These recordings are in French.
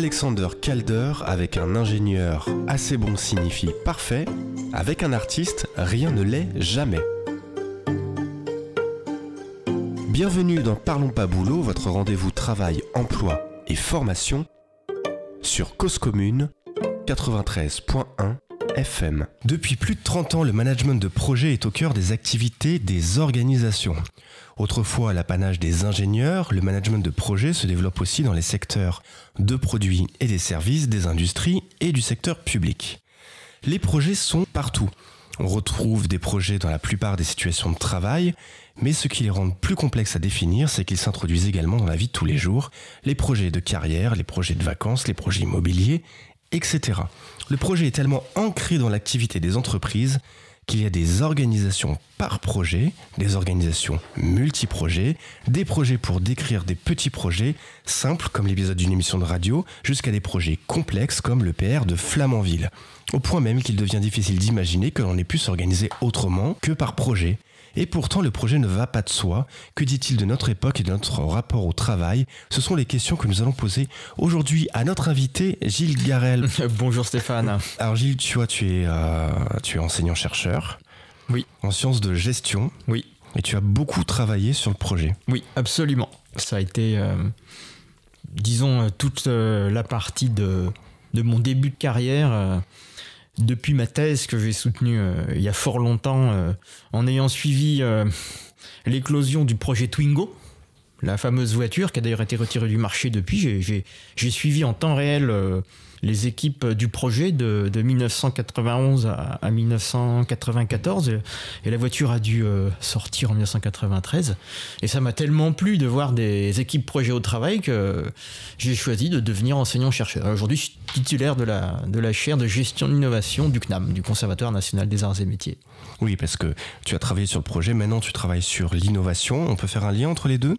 Alexander Calder, avec un ingénieur, assez bon signifie parfait. Avec un artiste, rien ne l'est jamais. Bienvenue dans Parlons pas boulot, votre rendez-vous travail, emploi et formation sur Cause Commune 93.1 FM. Depuis plus de 30 ans, le management de projet est au cœur des activités des organisations. Autrefois l'apanage des ingénieurs, le management de projet se développe aussi dans les secteurs de produits et des services, des industries et du secteur public. Les projets sont partout. On retrouve des projets dans la plupart des situations de travail, mais ce qui les rend plus complexes à définir, c'est qu'ils s'introduisent également dans la vie de tous les jours, les projets de carrière, les projets de vacances, les projets immobiliers, etc. Le projet est tellement ancré dans l'activité des entreprises qu'il y a des organisations par projet, des organisations multi-projets, des projets pour décrire des petits projets simples comme l'épisode d'une émission de radio, jusqu'à des projets complexes comme le PR de Flamanville. Au point même qu'il devient difficile d'imaginer que l'on ait pu s'organiser autrement que par projet. Et pourtant, le projet ne va pas de soi. Que dit-il de notre époque et de notre rapport au travail? Ce sont les questions que nous allons poser aujourd'hui à notre invité, Gilles Garel. Bonjour Stéphane. Alors Gilles, tu vois, tu es, euh, tu es enseignant-chercheur. Oui. En sciences de gestion. Oui. Et tu as beaucoup travaillé sur le projet. Oui, absolument. Ça a été, euh, disons, euh, toute la partie de, de, mon début de carrière depuis ma thèse que j'ai soutenue euh, il y a fort longtemps, euh, en ayant suivi euh, l'éclosion du projet Twingo, la fameuse voiture qui a d'ailleurs été retirée du marché depuis, j'ai suivi en temps réel les équipes du projet de, 1991 à, 1994 et, la voiture a dû euh, sortir en 1993 et ça m'a tellement plu de voir des équipes projet au travail que j'ai choisi de devenir enseignant-chercheur. Aujourd'hui, je suis titulaire de la, de la chaire de gestion de l'innovation du CNAM, du Conservatoire national des arts et métiers. Oui, parce que tu as travaillé sur le projet, maintenant tu travailles sur l'innovation. On peut faire un lien entre les deux?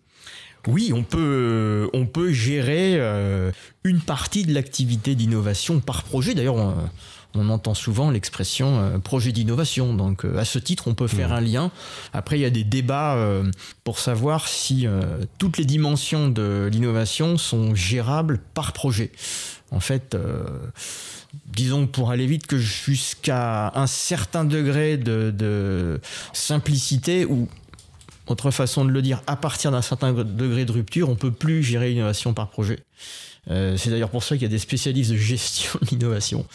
Oui, on peut, on peut gérer euh, une partie de l'activité d'innovation par projet. D'ailleurs, on, entend souvent l'expression euh, projet d'innovation. Donc, euh, à ce titre, on peut faire mmh. un lien. Après, il y a des débats pour savoir si toutes les dimensions de l'innovation sont gérables par projet. En fait, disons pour aller vite que jusqu'à un certain degré de, de simplicité ou autre façon de le dire, à partir d'un certain degré de rupture, on peut plus gérer l'innovation par projet. Euh, c'est d'ailleurs pour ça qu'il y a des spécialistes de gestion de l'innovation.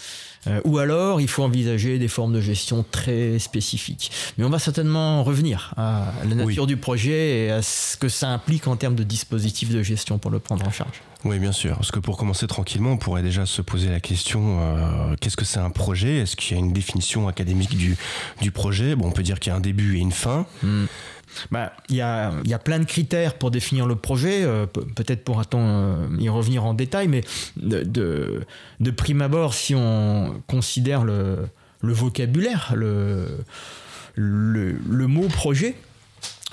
Euh, ou alors, il faut envisager des formes de gestion très spécifiques. Mais on va certainement revenir à la nature du projet et à ce que ça implique en termes de dispositifs de gestion pour le prendre en charge. Oui, bien sûr. Parce que pour commencer tranquillement, on pourrait déjà se poser la question euh, qu'est-ce que c'est un projet? Est-ce qu'il y a une définition académique du, du projet? Bon, on peut dire qu'il y a un début et une fin. Hmm. Bah, il y, a, y a plein de critères pour définir le projet. Euh, peut-être pourra-t-on euh, y revenir en détail, mais de, de, prime abord, si on considère le, le vocabulaire, le, le, mot projet,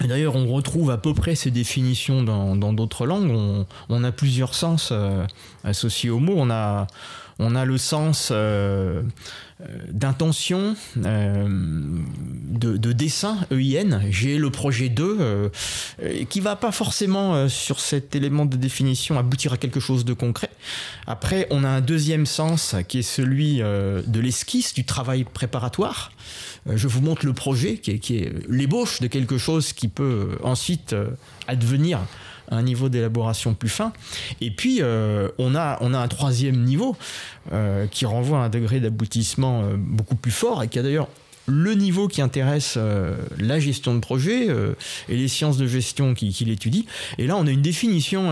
D'ailleurs, on retrouve à peu près ces définitions dans d'autres langues. On, a plusieurs sens euh, associés au mot. On a le sens euh, euh, d'intention, euh, de, dessin, EIN. J'ai le projet 2 qui va pas forcément sur cet élément de définition aboutir à quelque chose de concret. Après, on a un deuxième sens qui est celui de l'esquisse, du travail préparatoire. je vous montre le projet qui est l'ébauche de quelque chose qui peut ensuite advenir un niveau d'élaboration plus fin. Et puis, euh, on, a, on a un troisième niveau euh, qui renvoie à un degré d'aboutissement euh, beaucoup plus fort et qui a d'ailleurs le niveau qui intéresse la gestion de projet et les sciences de gestion qui, qui l'étudient. Et là, on a une définition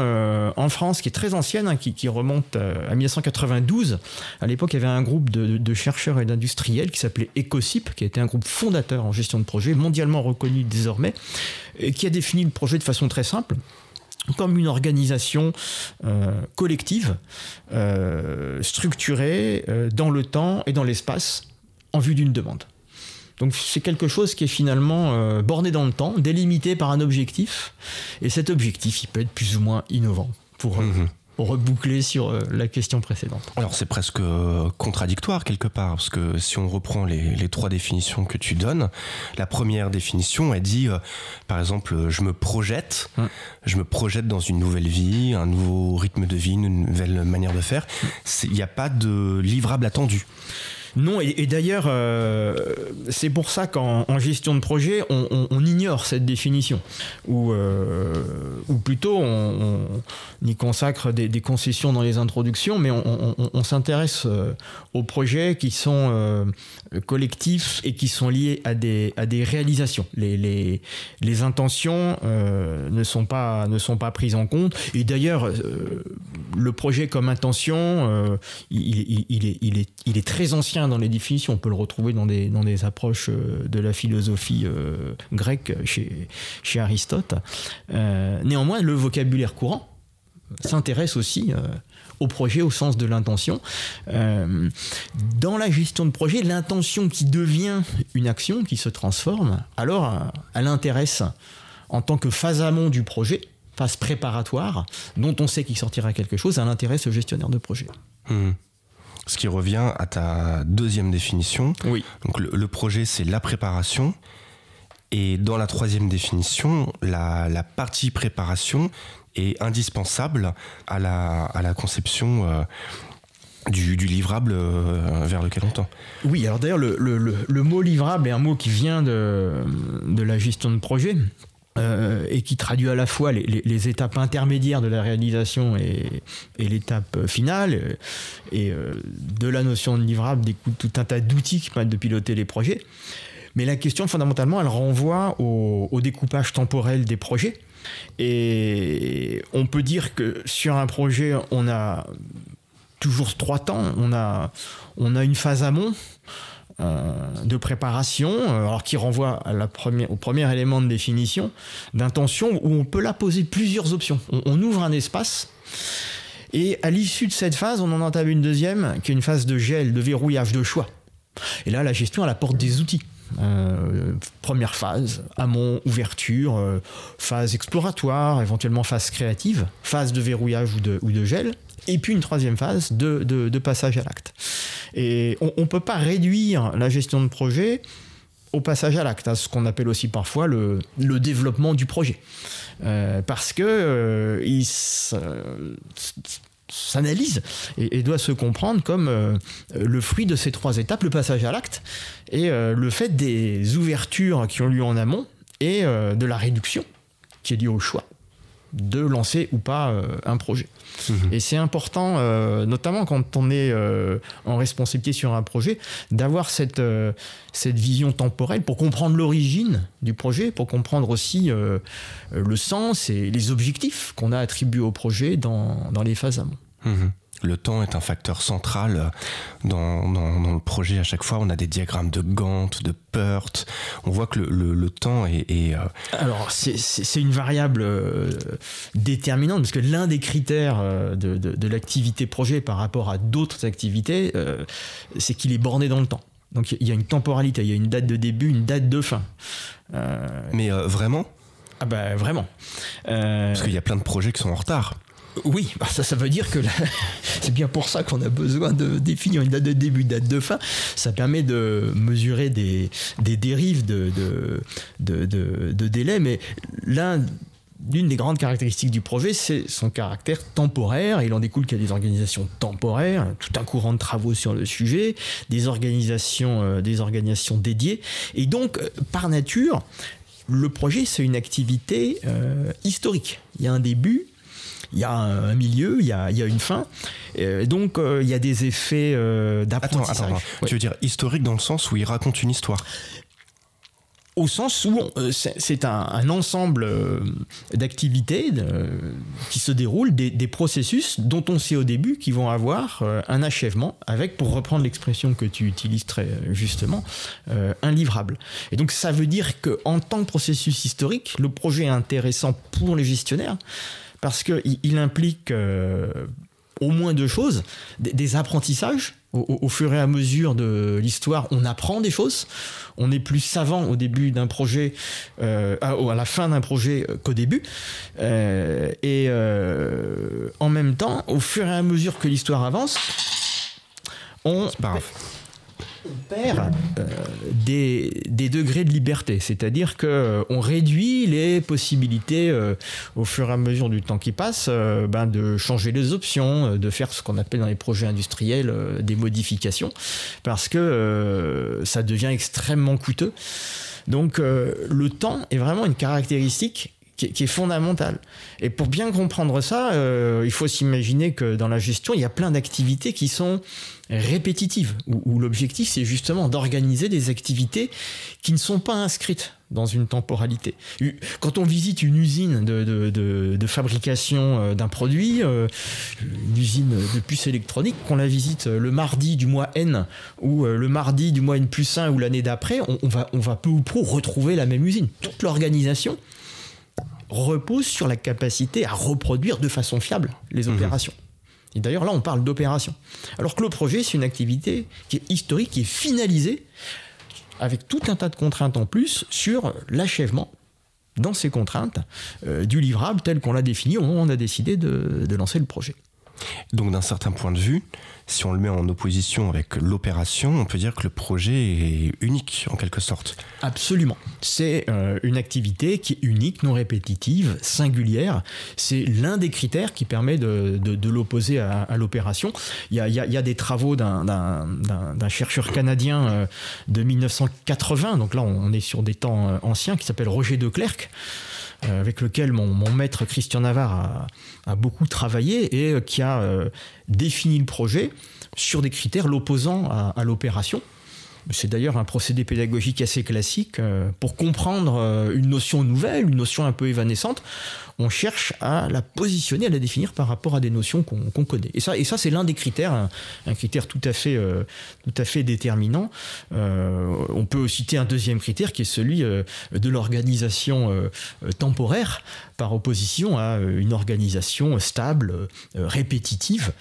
en France qui est très ancienne, hein, qui, remonte à 1992. À l'époque, il y avait un groupe de, chercheurs et d'industriels qui s'appelait ECOSIP, qui était un groupe fondateur en gestion de projet, mondialement reconnu désormais, et qui a défini le projet de façon très simple comme une organisation euh, collective, euh, structurée euh, dans le temps et dans l'espace en vue d'une demande. Donc c'est quelque chose qui est finalement borné dans le temps, délimité par un objectif, et cet objectif, il peut être plus ou moins innovant pour, mhm. Reboucler sur euh, la question précédente. Alors c'est presque euh, contradictoire quelque part, parce que si on reprend les, trois définitions que tu donnes, la première définition, elle dit, euh, par exemple, je me projette, hum. je me projette dans une nouvelle vie, un nouveau rythme de vie, une nouvelle manière de faire. Il n'y a pas de livrable attendu. Non, et, d'ailleurs, euh, c'est pour ça qu'en gestion de projet, on, ignore cette définition. Ou, euh, ou plutôt, on, y consacre des, concessions dans les introductions, mais on, s'intéresse euh, aux projets qui sont collectifs et qui sont liés à des, à des réalisations. Les, les, les intentions ne, sont pas, ne sont pas prises en compte. Et d'ailleurs, le projet comme intention, il, il, est, il, est, il est très ancien dans les définitions. On peut le retrouver dans des, dans des approches euh, de la philosophie euh, grecque chez, chez Aristote. Euh, néanmoins, le vocabulaire courant s'intéresse aussi au projet au sens de l'intention. dans la gestion de projet, l'intention qui devient une action, qui se transforme, alors elle intéresse en tant que phase amont du projet, phase préparatoire, dont on sait qu'il sortira quelque chose, elle intéresse le gestionnaire de projet. Mmh. Ce qui revient à ta deuxième définition. Oui. Donc le, projet, c'est la préparation. Et dans la troisième définition, la, partie préparation est indispensable à la, à la conception euh, du, livrable euh, vers lequel on tend. Oui, alors d'ailleurs, le, le, mot livrable est un mot qui vient de, de la gestion de projet. Euh, et qui traduit à la fois les, étapes intermédiaires de la réalisation et, l'étape finale. Et de la notion de livrable découle tout un tas d'outils qui permettent de piloter les projets. Mais la question, fondamentalement, elle renvoie au, découpage temporel des projets. Et on peut dire que sur un projet, on a toujours trois temps. On a, on a une phase amont, euh, de préparation, euh, alors qui renvoie au premier élément de définition, d'intention, où on peut la poser plusieurs options. On, ouvre un espace, et à l'issue de cette phase, on en entame une deuxième, qui est une phase de gel, de verrouillage, de choix. Et là, la gestion, elle apporte des outils. Euh, première phase, amont, ouverture, phase exploratoire, éventuellement phase créative, phase de verrouillage ou de, gel, et puis une troisième phase de, passage à l'acte. Et on ne peut pas réduire la gestion de projet au passage à l'acte, à ce qu'on appelle aussi parfois le, développement du projet. Euh, parce que euh, s'analyse et, doit se comprendre comme euh, le fruit de ces trois étapes, le passage à l'acte et le fait des ouvertures qui ont lieu en amont et de la réduction qui est liée au choix de lancer ou pas un projet. Mhm. Et c'est important, euh, notamment quand on est euh, en responsabilité sur un projet, d'avoir cette, euh, cette vision temporelle pour comprendre l'origine du projet, pour comprendre aussi le sens et les objectifs qu'on a attribués au projet dans, dans les phases amont. Mhm le temps est un facteur central dans, le projet. À chaque fois, on a des diagrammes de Gantt, de PERT. On voit que le, temps est... Euh, Alors, c'est une variable euh, déterminante, parce que l'un des critères euh, de, l'activité projet par rapport à d'autres activités, c'est qu'il est borné dans le temps. Donc, il y a une temporalité, il y a une date de début, une date de fin. Mais vraiment? Ah ben vraiment. Parce qu'il y a plein de projets qui sont en retard. Oui, bah ça, ça veut dire que c'est bien pour ça qu'on a besoin de définir une date de début, une date de fin. Ça permet de mesurer des, des dérives de, de, de, délai, mais l'un l'une des grandes caractéristiques du projet, c'est son caractère temporaire. Il en découle qu'il y a des organisations temporaires, tout un courant de travaux sur le sujet, des organisations, euh, des organisations dédiées. Et donc, euh, par nature, le projet, c'est une activité euh, historique. Il y a un début, il y a un milieu, il y a, une fin. donc, euh, il y a des effets euh, d'apprentissage. Tu veux dire historique dans le sens où il raconte une histoire au sens où euh, c'est un, ensemble d'activités qui se déroulent, des, processus dont on sait au début qu'ils vont avoir un achèvement avec, pour reprendre l'expression que tu utilises très justement, un livrable. Et donc ça veut dire qu'en tant que processus historique, le projet est intéressant pour les gestionnaires parce qu'il il implique euh, au moins deux choses, des, apprentissages Au, fur et à mesure de l'histoire, on apprend des choses. On est plus savant au début d'un projet, euh, à, la fin d'un projet euh, qu'au début. Euh, et en même temps, au fur et à mesure que l'histoire avance, on on perd euh, des, degrés de liberté, c'est-à-dire qu'on euh, réduit les possibilités euh, au fur et à mesure du temps qui passe ben, de changer les options, de faire ce qu'on appelle dans les projets industriels des modifications, parce que ça devient extrêmement coûteux. Donc le temps est vraiment une caractéristique qui, est fondamentale. Et pour bien comprendre ça, il faut s'imaginer que dans la gestion, il y a plein d'activités qui sont répétitive, où, l'objectif c'est justement d'organiser des activités qui ne sont pas inscrites dans une temporalité. Quand on visite une usine de, fabrication euh, d'un produit, euh, une usine de puces électroniques, qu'on la visite le mardi du mois N ou euh, le mardi du mois N plus 1 ou l'année d'après, on, va, on va peu ou prou retrouver la même usine. Toute l'organisation repose sur la capacité à reproduire de façon fiable les mmh. opérations. Et d'ailleurs, là, on parle d'opération. Alors que le projet, c'est une activité qui est historique, qui est finalisée, avec tout un tas de contraintes en plus sur l'achèvement, dans ces contraintes, euh, du livrable tel qu'on l'a défini au moment où on a décidé de lancer le projet. Donc d'un certain point de vue, si on le met en opposition avec l'opération, on peut dire que le projet est unique en quelque sorte. Absolument. C'est euh, une activité qui est unique, non répétitive, singulière. C'est l'un des critères qui permet de, l'opposer à, l'opération. Il, y a, des travaux d'un chercheur canadien euh, de 1980, donc là on est sur des temps euh, anciens, qui s'appelle Roger de Clercq. Euh, avec lequel mon, maître Christian Navarre a, beaucoup travaillé et euh, qui a euh, défini le projet sur des critères l'opposant à l'opération. C'est d'ailleurs un procédé pédagogique assez classique. Euh, pour comprendre euh, une notion nouvelle, une notion un peu évanescente, on cherche à la positionner, à la définir par rapport à des notions qu'on connaît. Et ça, et ça c'est l'un des critères, un, critère tout à fait, euh, tout à fait déterminant. on peut citer un deuxième critère qui est celui de l'organisation temporaire par opposition à une organisation stable, répétitive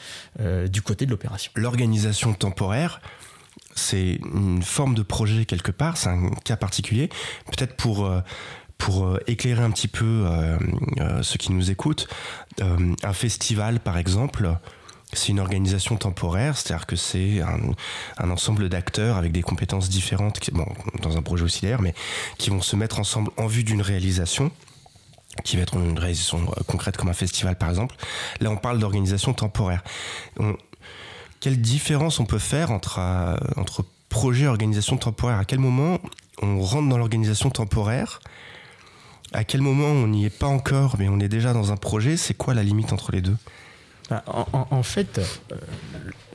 du côté de l'opération. L'organisation temporaire, c'est une forme de projet quelque part, c'est un cas particulier. Peut-être pour, euh, pour euh, éclairer un petit peu euh, ceux qui nous écoutent, un festival par exemple, c'est une organisation temporaire, c'est-à-dire que c'est un, ensemble d'acteurs avec des compétences différentes, dans un projet auxiliaire, mais qui vont se mettre ensemble en vue d'une réalisation qui va être une réalisation concrète comme un festival par exemple. Là, on parle d'organisation temporaire quelle différence on peut faire entre, euh, entre projet et organisation temporaire? À quel moment on rentre dans l'organisation temporaire? À quel moment on n'y est pas encore, mais on est déjà dans un projet? C'est quoi la limite entre les deux? Bah, en, fait, euh,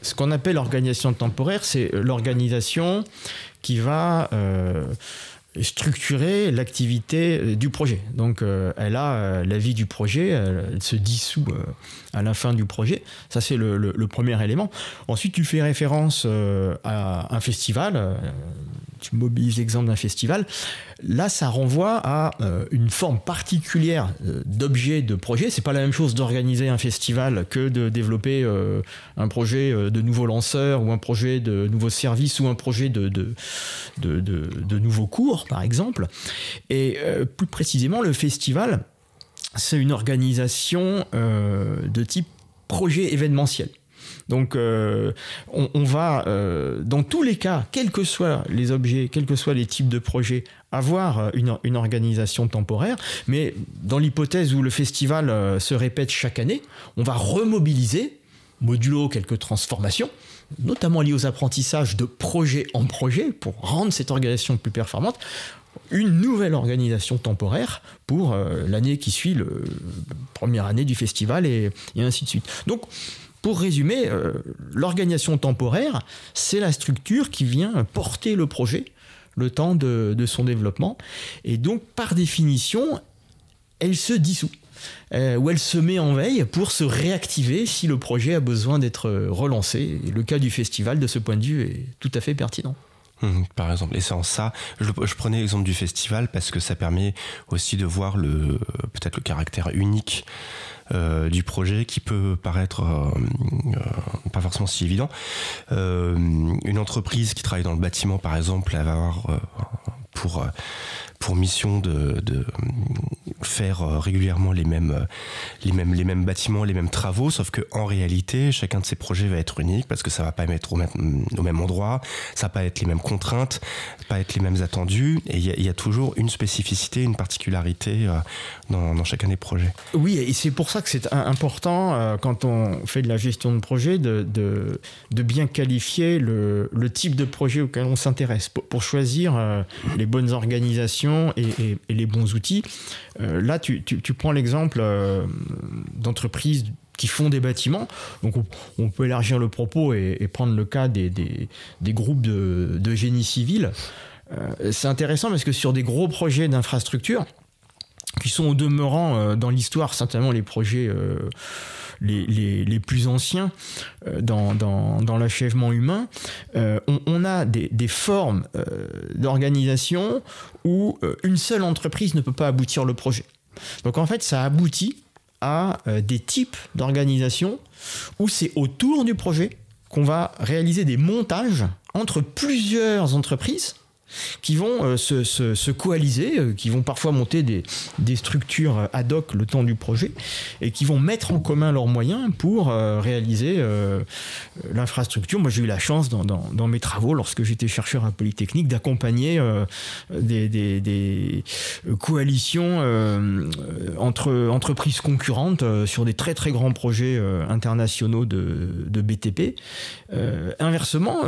ce qu'on appelle l'organisation temporaire, c'est l'organisation qui va euh, structurer l'activité du projet. Donc elle a la vie du projet, elle se dissout à la fin du projet. Ça, c'est le, premier élément. Ensuite, tu fais référence euh, à un festival. Euh, tu mobilises l'exemple d'un festival. Là, ça renvoie à euh, une forme particulière d'objet de projet. C'est pas la même chose d'organiser un festival que de développer un projet de nouveaux lanceurs ou un projet de nouveaux services ou un projet de, de, nouveaux cours, par exemple. Et plus précisément, le festival, c'est une organisation euh, de type projet événementiel. Donc euh, on, va, euh, dans tous les cas, quels que soient les objets, quels que soient les types de projets, avoir une, organisation temporaire. Mais dans l'hypothèse où le festival se répète chaque année, on va remobiliser, modulo quelques transformations, notamment liées aux apprentissages de projet en projet, pour rendre cette organisation plus performante une nouvelle organisation temporaire pour euh, l'année qui suit, la première année du festival et, ainsi de suite. Donc, pour résumer, euh, l'organisation temporaire, c'est la structure qui vient porter le projet le temps de, son développement. Et donc, par définition, elle se dissout. Euh, ou elle se met en veille pour se réactiver si le projet a besoin d'être relancé. le cas du festival, de ce point de vue, est tout à fait pertinent. Mmh, par exemple, et c'est en ça, je, prenais l'exemple du festival parce que ça permet aussi de voir peut-être le caractère unique euh, du projet qui peut paraître euh, euh, pas, forcément si évident. une entreprise qui travaille dans le bâtiment, par exemple, elle va avoir pour pour mission de, de faire euh, régulièrement les mêmes, euh, les, mêmes, les mêmes bâtiments, les mêmes travaux, sauf que en réalité, chacun de ces projets va être unique parce que ça va pas être au même, au même endroit, ça va pas être les mêmes contraintes, pas être les mêmes attendus, et il y, a toujours une spécificité, une particularité euh, dans, chacun des projets. Oui, et c'est pour ça que c'est important quand on fait de la gestion de projet de, de, de bien qualifier le, le, type de projet auquel on s'intéresse. Pour, choisir les bonnes organisations et, les bons outils. Euh, là, tu, prends l'exemple euh, d'entreprises qui font des bâtiments. Donc on, peut élargir le propos et, prendre le cas des, groupes de, génie civil. Euh, c'est intéressant parce que sur des gros projets d'infrastructure, qui sont au demeurant dans l'histoire certainement les projets les, plus anciens dans, l'achèvement humain, on, a des, formes d'organisation où euh, une seule entreprise ne peut pas aboutir le projet. Donc en fait, ça aboutit à euh, des types d'organisations où c'est autour du projet qu'on va réaliser des montages entre plusieurs entreprises qui vont euh, se, coaliser, euh, qui vont parfois monter des, structures ad hoc le temps du projet, et qui vont mettre en commun leurs moyens pour euh, réaliser l'infrastructure. Moi, j'ai eu la chance dans, mes travaux, lorsque j'étais chercheur à Polytechnique, d'accompagner des, coalitions entre entreprises concurrentes sur des très très grands projets internationaux de, de BTP. inversement,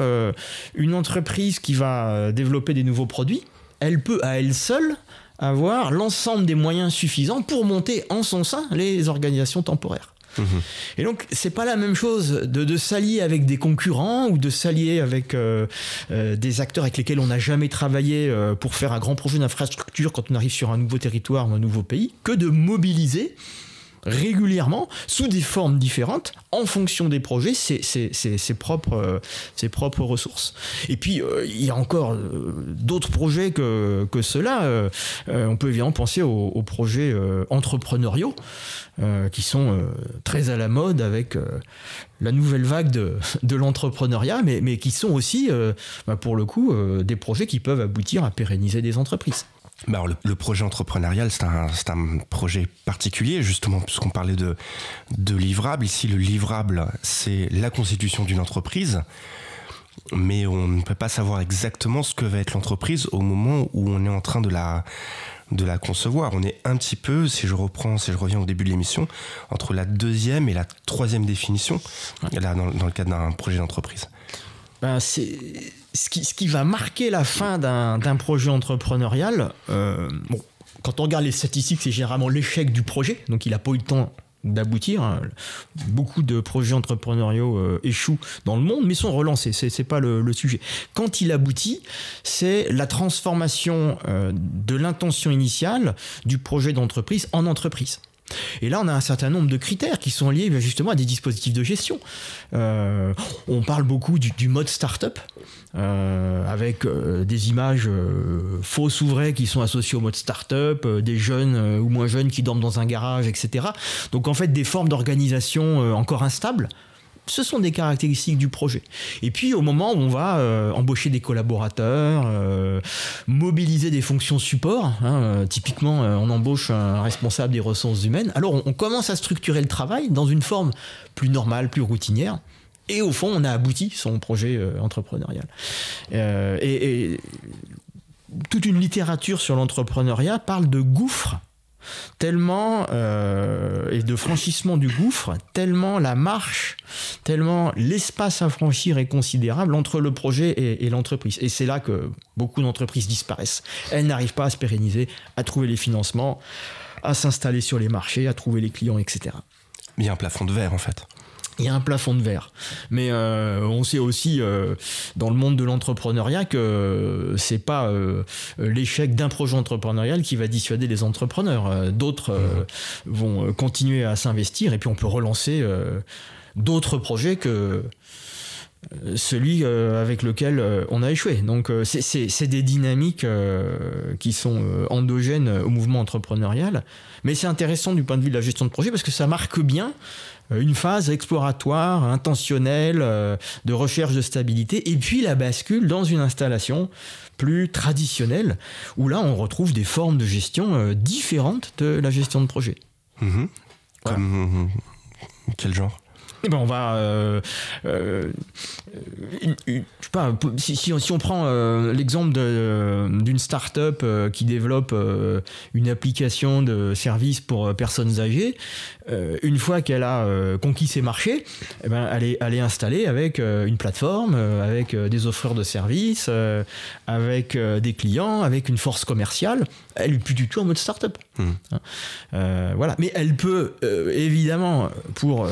une entreprise qui va développer des nouveaux produits, elle peut à elle seule avoir l'ensemble des moyens suffisants pour monter en son sein les organisations temporaires. Mhm. Et donc, c'est pas la même chose de, s'allier avec des concurrents ou de s'allier avec euh, euh, des acteurs avec lesquels on n'a jamais travaillé euh, pour faire un grand projet d'infrastructure quand on arrive sur un nouveau territoire ou un nouveau pays, que de mobiliser régulièrement, sous des formes différentes, en fonction des projets, ses, euh, propres ressources. Et puis, euh, il y a encore euh, d'autres projets que, ceux-là. on peut évidemment penser aux, projets entrepreneuriaux, qui sont très à la mode avec la nouvelle vague de, l'entrepreneuriat, mais, mais, qui sont aussi, bah, pour le coup, des projets qui peuvent aboutir à pérenniser des entreprises. Bah le, projet entrepreneurial, c'est un, un, projet particulier, justement, puisqu'on parlait de, de livrable. Ici, le livrable, c'est la constitution d'une entreprise, mais on ne peut pas savoir exactement ce que va être l'entreprise au moment où on est en train de la, de la concevoir. On est un petit peu, si je reprends, si je reviens au début de l'émission, entre la deuxième et la troisième définition, là, dans, dans le cadre d'un projet d'entreprise. Ben, c'est ce qui, va marquer la fin d'un projet entrepreneurial. Euh, bon, quand on regarde les statistiques, c'est généralement l'échec du projet, donc il n'a pas eu le temps d'aboutir. Hein. Beaucoup de projets entrepreneuriaux euh, échouent dans le monde, mais sont relancés. C'est, n'est pas le, sujet. Quand il aboutit, c'est la transformation euh, de l'intention initiale du projet d'entreprise en entreprise. Et là, on a un certain nombre de critères qui sont liés ben, justement à des dispositifs de gestion. On parle beaucoup du, mode startup, euh, avec euh, des images fausses ou vraies qui sont associées au mode startup, des jeunes ou moins jeunes qui dorment dans un garage, etc. Donc en fait, des formes d'organisation encore instables ce sont des caractéristiques du projet. Et puis au moment où on va euh, embaucher des collaborateurs, euh, mobiliser des fonctions support, hein, euh, typiquement on embauche un responsable des ressources humaines, alors on, commence à structurer le travail dans une forme plus normale, plus routinière. Et au fond, on a abouti son projet entrepreneurial. et, toute une littérature sur l'entrepreneuriat parle de gouffre tellement euh, et de franchissement du gouffre, tellement la marche, tellement l'espace à franchir est considérable entre le projet et, l'entreprise. Et c'est là que beaucoup d'entreprises disparaissent. Elles n'arrivent pas à se pérenniser, à trouver les financements, à s'installer sur les marchés, à trouver les clients, etc. Il y a un plafond de verre en fait il y a un plafond de verre. Mais euh, on sait aussi euh, dans le monde de l'entrepreneuriat que c'est pas euh, l'échec d'un projet entrepreneurial qui va dissuader les entrepreneurs. D'autres vont continuer à s'investir et puis on peut relancer d'autres projets que celui avec lequel on a échoué. Donc c'est des dynamiques qui sont endogènes au mouvement entrepreneurial. Mais c'est intéressant du point de vue de la gestion de projet parce que ça marque bien une phase exploratoire, intentionnelle, de recherche de stabilité, et puis la bascule dans une installation plus traditionnelle, où là on retrouve des formes de gestion différentes de la gestion de projet. Mhm. Comme quel genre? Eh ben on va, euh, euh, je sais pas, si, on prend euh, l'exemple d'une start-up qui développe une application de service pour personnes âgées, une fois qu'elle a conquis ses marchés, eh ben elle, est, elle est installée avec une plateforme, avec des offreurs de services, avec des clients, avec une force commerciale. Elle est plus du tout en mode start-up. Hmm. Hein. voilà. Mais elle peut évidemment, pour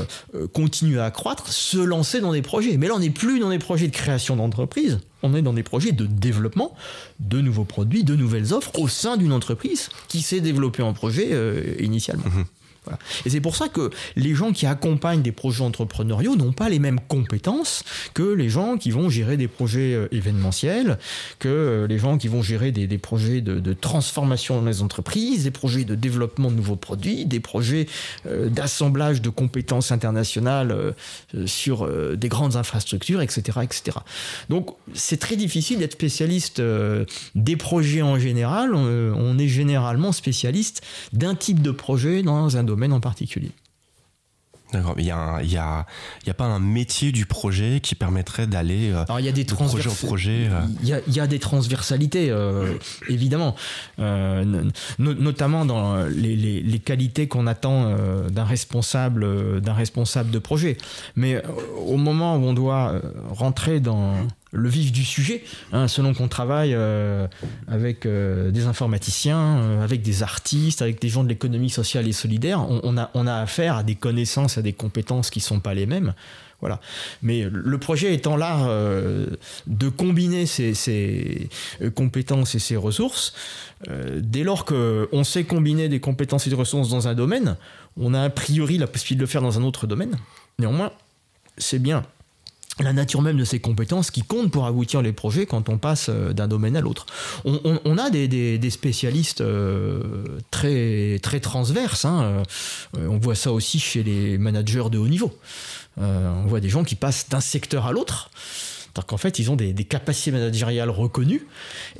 continuer continuer à croître, se lancer dans des projets. Mais là, on n'est plus dans des projets de création d'entreprise, on est dans des projets de développement de nouveaux produits, de nouvelles offres au sein d'une entreprise qui s'est développée en projet euh, initialement. Et c'est pour ça que les gens qui accompagnent des projets entrepreneuriaux n'ont pas les mêmes compétences que les gens qui vont gérer des projets euh, événementiels, que euh, les gens qui vont gérer des, projets de, transformation dans les entreprises, des projets de développement de nouveaux produits, des projets euh, d'assemblage de compétences internationales sur des grandes infrastructures, etc. etc. Donc c'est très difficile d'être spécialiste des projets en général. On, est généralement spécialiste d'un type de projet dans un domaine en particulier. D'accord, mais il n'y a, y a, y a, pas un métier du projet qui permettrait d'aller euh, Alors il y a des projet projet euh. Il y, a, des transversalités, euh, évidemment, notamment dans les, les, qualités qu'on attend d'un responsable, d'un responsable de projet. Mais au moment où on doit rentrer dans le vif du sujet, hein, selon qu'on travaille euh, avec euh, des informaticiens, euh, avec des artistes, avec des gens de l'économie sociale et solidaire, on, a, on a affaire à des connaissances, à des compétences qui ne sont pas les mêmes. Voilà. Mais le projet étant là de combiner ces, compétences et ces ressources, dès lors qu'on sait combiner des compétences et des ressources dans un domaine, on a a priori la possibilité de le faire dans un autre domaine. Néanmoins, c'est bien la nature même de ces compétences qui comptent pour aboutir les projets quand on passe euh, d'un domaine à l'autre. On, a des, spécialistes euh, très, très transverses. Hein. Euh, on voit ça aussi chez les managers de haut niveau. on voit des gens qui passent d'un secteur à l'autre. Donc qu'en fait, ils ont des, capacités managériales reconnues.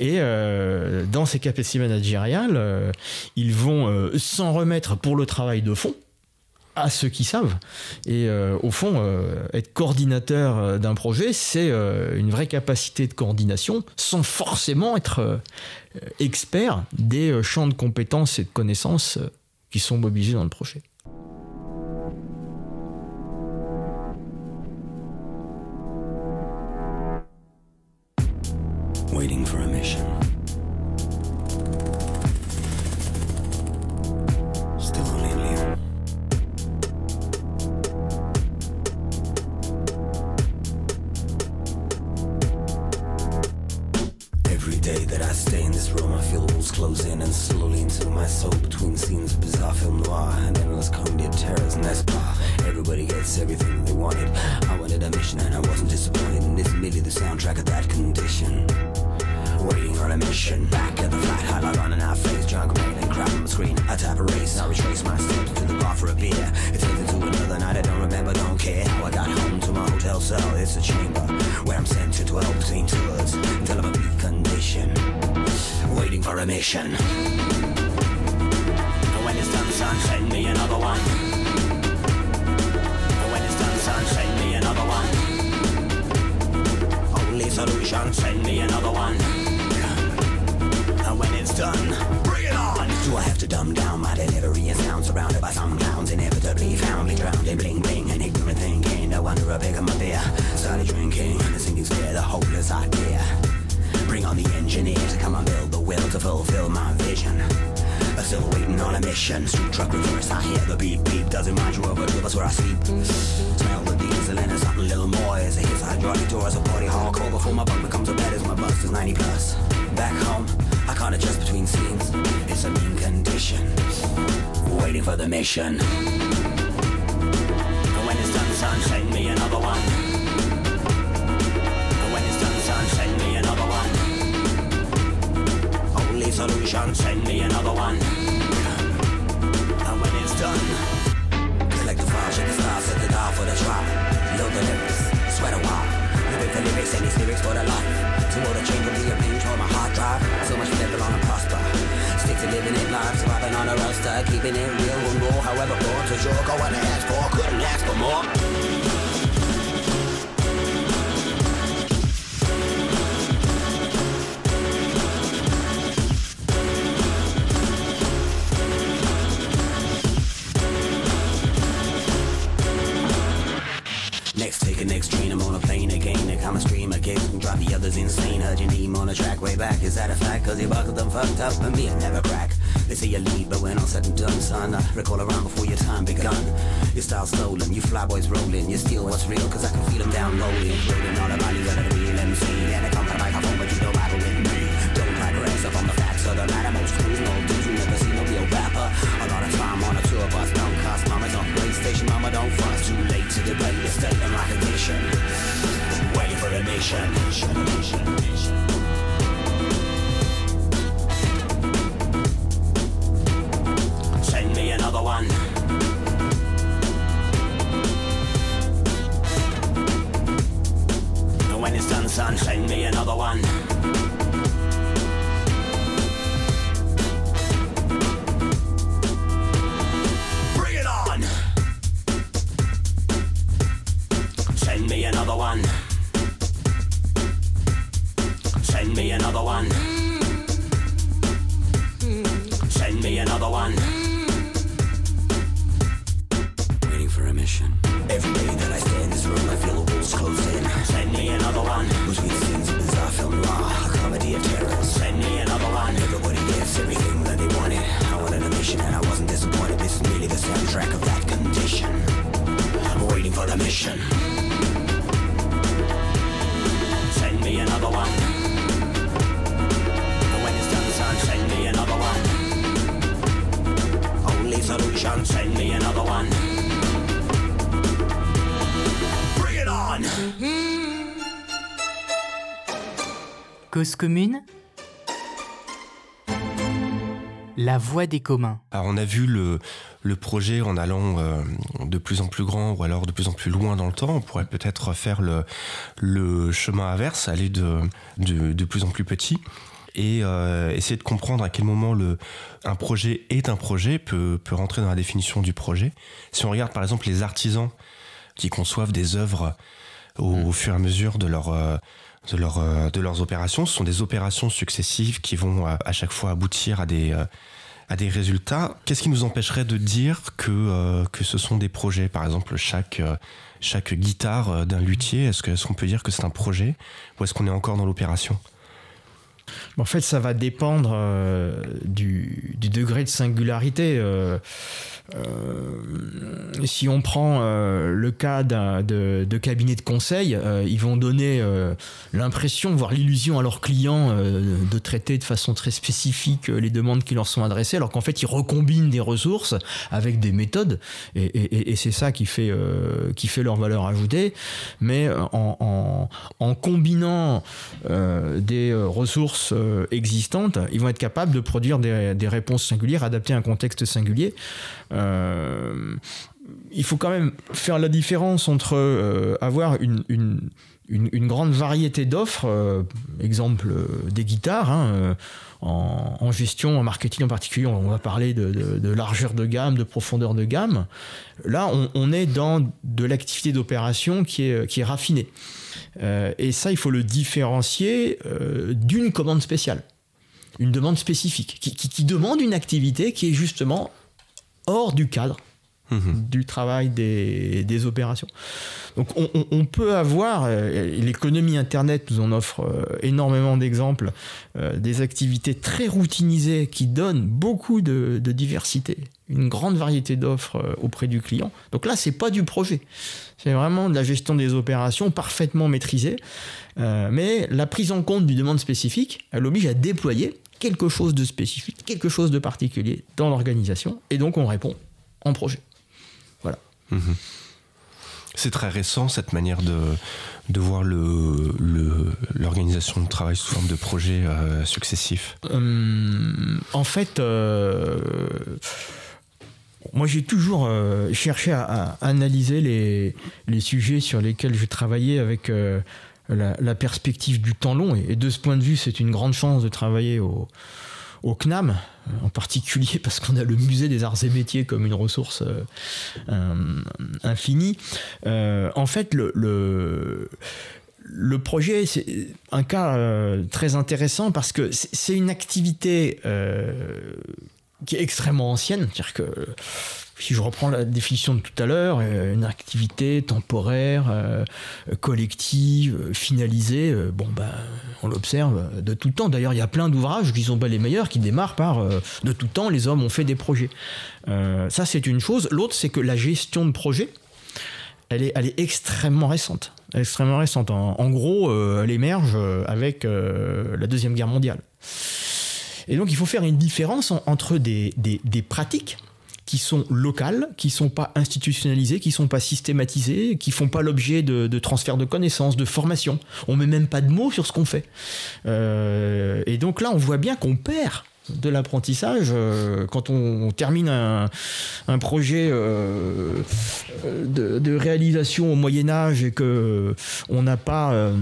Et dans ces capacités managériales, ils vont s'en remettre pour le travail de fond à ceux qui savent. Et euh, au fond, euh, être coordinateur euh, d'un projet, c'est une vraie capacité de coordination sans forcément être expert des champs de compétences et de connaissances qui sont mobilisés dans le projet. To cell, it's a chamber where I'm sent to dwell between tours until I'm a peak condition waiting for a mission. When it's done, son, send me another one. When it's done, son, send me another one. Only solution, send me another one. And when it's done, bring it on. Do I have to dumb down my delivery and sound surrounded by some clowns inevitably found me drowned in bling bling and No wonder I pick up my beer, started drinking, the singing scared the hopeless idea. Bring on the engineer to come and build the will to fulfill my vision. I'm still waiting on a mission. Street truck reverse, I hear the beep beep. Doesn't mind you over to us where I sleep. Smell the diesel and something little more as it hits hydraulic doors. A party hardcore before my bunk becomes a bed as my bust is 90 plus. Back home, I can't adjust between scenes. It's a mean condition. Waiting for the mission. confusion, send me another one. And when it's done, collect the files, shake the stars, set the dial for the drop. Load the lyrics, sweat a while. Living for lyrics, any these lyrics for the life. To order change will be arranged on my hard drive. So much level on a prosper. Stick to living it live, surviving on a roster. Keeping it real and raw, however raw to sure. Go and ask for, couldn't ask for more. Next, I'm on a plane again. Come a stream again, drive the others insane. Heard your name on a track way back. Is that a fact? Cause you buckled them fucked up, and me, I never crack. They say you lead, but when all said and done, son, I recall around before your time begun. Your style stolen, you flyboys rolling. You steal what's real, cause I can feel them downloading. Rolling all the values of the real MC. And they come to the microphone, but you don't battle with me. Don't digress up on the facts of the matter. Most fools no dudes you never seen no real rapper. A lot of time on a tour bus, don't cost mama's on PlayStation, mama don't fuss. Too late to debate the state of my condition. Waiting for a nation. Send me another one. When it's done, son, send me another one. Send me another one. Bring it on! Cause commune La voix des communs. Alors on a vu le, le projet en allant euh, de plus en plus grand ou alors de plus en plus loin dans le temps. On pourrait peut-être faire le, le chemin inverse, aller de, de, de plus en plus petit et euh, essayer de comprendre à quel moment le, un projet est un projet, peut, peut rentrer dans la définition du projet. Si on regarde par exemple les artisans qui conçoivent des œuvres au, au fur et à mesure de leur... euh, de, leur, euh, de leurs opérations. Ce sont des opérations successives qui vont à, à chaque fois aboutir à des, euh, à des résultats. Qu'est-ce qui nous empêcherait de dire que, euh, que ce sont des projets? Par exemple, chaque, chaque guitare d'un luthier, est-ce qu'on peut dire que c'est un projet? Ou est-ce qu'on est encore dans l'opération? En fait, ça va dépendre euh, du, degré de singularité. euh, euh, si on prend le cas de, de cabinets de conseil, ils vont donner l'impression, voire l'illusion à leurs clients de traiter de façon très spécifique les demandes qui leur sont adressées, alors qu'en fait, ils recombinent des ressources avec des méthodes, et, c'est ça qui fait, leur valeur ajoutée. Mais en, combinant des euh, euh, existantes, ils vont être capables de produire des, des réponses singulières adaptées à un contexte singulier. Euh, il faut quand même faire la différence entre euh, avoir une- une- grande variété d'offres, euh, exemple euh, des guitares, hein, euh, en, gestion, en marketing en particulier, on va parler de, largeur de gamme, de profondeur de gamme. Là, on, est dans de l'activité d'opération qui est, qui est raffinée. Et ça, il faut le différencier d'une commande spéciale, une demande spécifique, qui- qui demande une activité qui est justement hors du cadre du travail des, opérations. Donc on, peut avoir, euh, l'économie Internet nous en offre euh, énormément d'exemples, euh, des activités très routinisées qui donnent beaucoup de, diversité, une grande variété d'offres auprès du client. Donc là, c'est pas du projet. C'est vraiment de la gestion des opérations parfaitement maîtrisée. Mais la prise en compte du demande spécifique, elle oblige à déployer quelque chose de spécifique, quelque chose de particulier dans l'organisation. Et donc on répond en projet. Voilà. C'est très récent cette manière de, voir l'organisation de travail sous forme de projets euh, successifs. Hum, en fait, euh, moi j'ai toujours euh, cherché à, analyser les, sujets sur lesquels je travaillais avec, euh, la, perspective du temps long. Et, de ce point de vue, c'est une grande chance de travailler au, au CNAM, en particulier parce qu'on a le musée des arts et métiers comme une ressource infinie. en fait, le, projet, c'est un cas euh, très intéressant parce que c'est une activité euh, qui est extrêmement ancienne. C'est-à-dire que si je reprends la définition de tout à l'heure, euh, une activité temporaire, collective, finalisée, bon, ben, on l'observe de tout temps. D'ailleurs, il y a plein d'ouvrages qui sont pas les meilleurs, qui démarrent par de tout temps, les hommes ont fait des projets. ça, c'est une chose. L'autre, c'est que la gestion de projet, elle est, elle est extrêmement récente extrêmement récente. En, gros, euh, elle émerge euh, avec euh, la Deuxième Guerre mondiale. Et donc, il faut faire une différence entre des, pratiques qui sont locales, qui sont pas institutionnalisées, qui sont pas systématisées, qui font pas l'objet de, de, transfert de connaissances, de formation. On met même pas de mots sur ce qu'on fait. et donc là, on voit bien qu'on perd de l'apprentissage. Euh, quand on, termine un, projet euh, de, réalisation au Moyen Âge et que on n'a pas euh,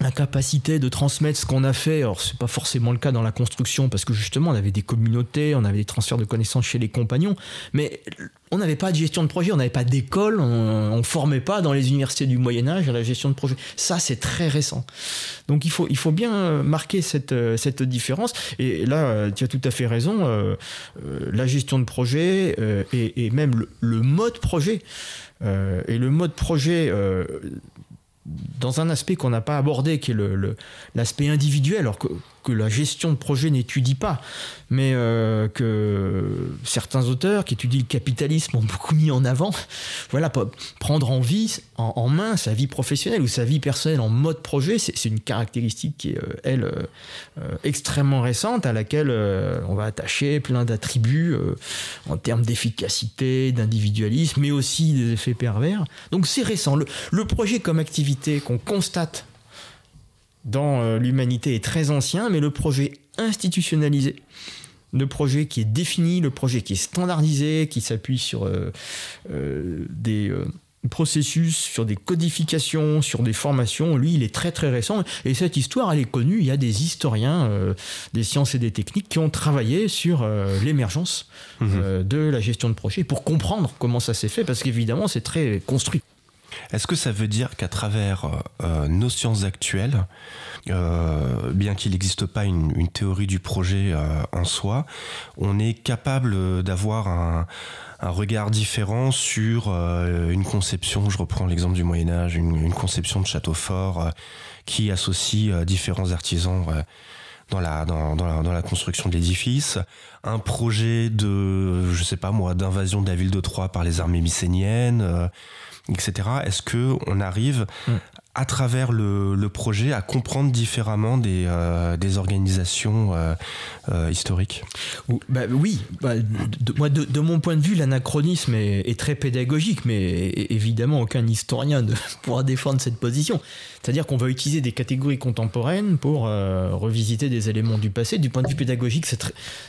la capacité de transmettre ce qu'on a fait. Alors, c'est pas forcément le cas dans la construction parce que justement, on avait des communautés, on avait des transferts de connaissances chez les compagnons, mais on n'avait pas de gestion de projet, on n'avait pas d'école, on, ne formait pas dans les universités du Moyen-Âge à la gestion de projet. Ça, c'est très récent. Donc, il faut, il faut bien marquer cette, cette différence. Et là, tu as tout à fait raison, euh, euh, la gestion de projet euh, et, même le, mode projet. et le mode projet dans un aspect qu'on n'a pas abordé, qui est l'aspect le, individuel, alors que, que la gestion de projet n'étudie pas, mais euh, que certains auteurs qui étudient le capitalisme ont beaucoup mis en avant. Voilà, prendre en, vie, en, main sa vie professionnelle ou sa vie personnelle en mode projet, c'est une caractéristique qui est, euh, elle, euh, extrêmement récente, à laquelle on va attacher plein d'attributs en termes d'efficacité, d'individualisme, mais aussi des effets pervers. Donc c'est récent. le projet comme activité qu'on constate dans euh, l'humanité est très ancien, mais le projet institutionnalisé, le projet qui est défini, le projet qui est standardisé, qui s'appuie sur euh, euh, des processus, sur des codifications, sur des formations, lui, il est très très récent. Et cette histoire, elle est connue. Il y a des historiens des sciences et des techniques qui ont travaillé sur l'émergence mmh. de la gestion de projet pour comprendre comment ça s'est fait, parce qu'évidemment, c'est très construit. Est-ce que ça veut dire qu'à travers euh, euh, nos sciences actuelles, euh, bien qu'il n'existe pas une, théorie du projet en soi, on est capable d'avoir un, regard différent sur une conception, je reprends l'exemple du Moyen Âge, une, conception de château fort qui associe différents artisans dans la, construction de l'édifice, un projet de, je sais pas moi, d'invasion de la ville de Troyes par les armées mycéniennes, etc. Est-ce que on arrive mm à travers le, projet à comprendre différemment des, euh, organisations euh, euh, historiques bah, Oui, bah, de, moi, de, mon point de vue, l'anachronisme est, très pédagogique, mais évidemment, aucun historien ne pourra défendre cette position. C'est-à-dire qu'on va utiliser des catégories contemporaines pour revisiter des éléments du passé. Du point de vue pédagogique,